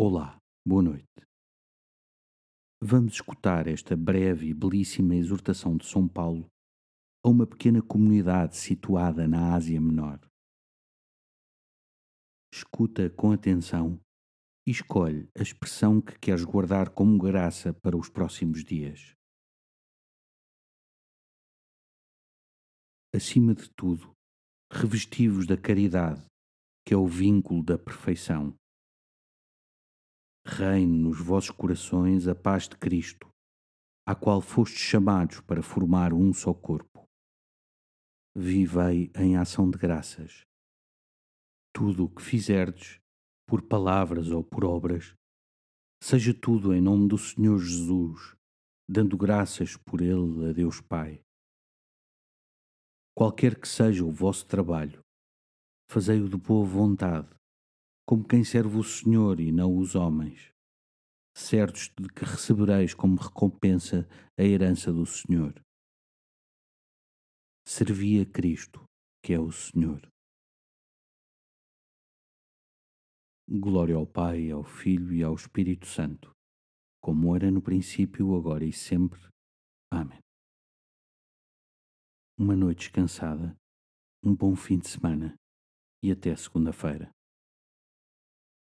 Olá, boa noite. Vamos escutar esta breve e belíssima exortação de São Paulo a uma pequena comunidade situada na Ásia Menor. Escuta com atenção e escolhe a expressão que queres guardar como graça para os próximos dias. Acima de tudo, revestivos da caridade, que é o vínculo da perfeição reine nos vossos corações a paz de Cristo, à qual fostes chamados para formar um só corpo. Vivei em ação de graças. Tudo o que fizerdes, por palavras ou por obras, seja tudo em nome do Senhor Jesus, dando graças por Ele a Deus Pai. Qualquer que seja o vosso trabalho, fazei-o de boa vontade, como quem serve o Senhor e não os homens, certos de que recebereis como recompensa a herança do Senhor. Servi a Cristo, que é o Senhor. Glória ao Pai, ao Filho e ao Espírito Santo, como era no princípio, agora e sempre. Amém. Uma noite descansada, um bom fim de semana e até segunda-feira.